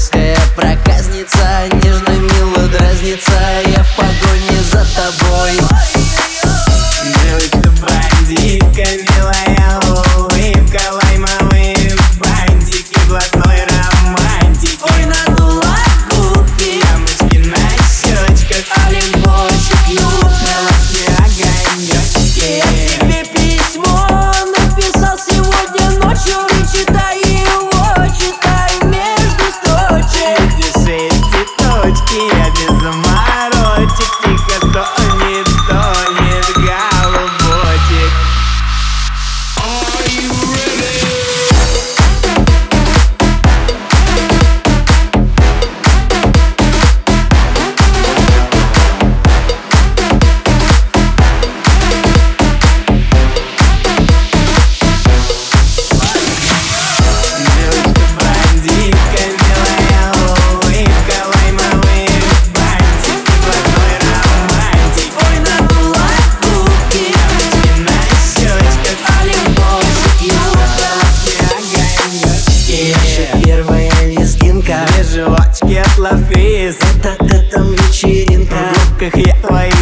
Питерская проказница. я без заморочек Тихо, сто девочки от Лафис. Это, это вечеринка. В юбках я твои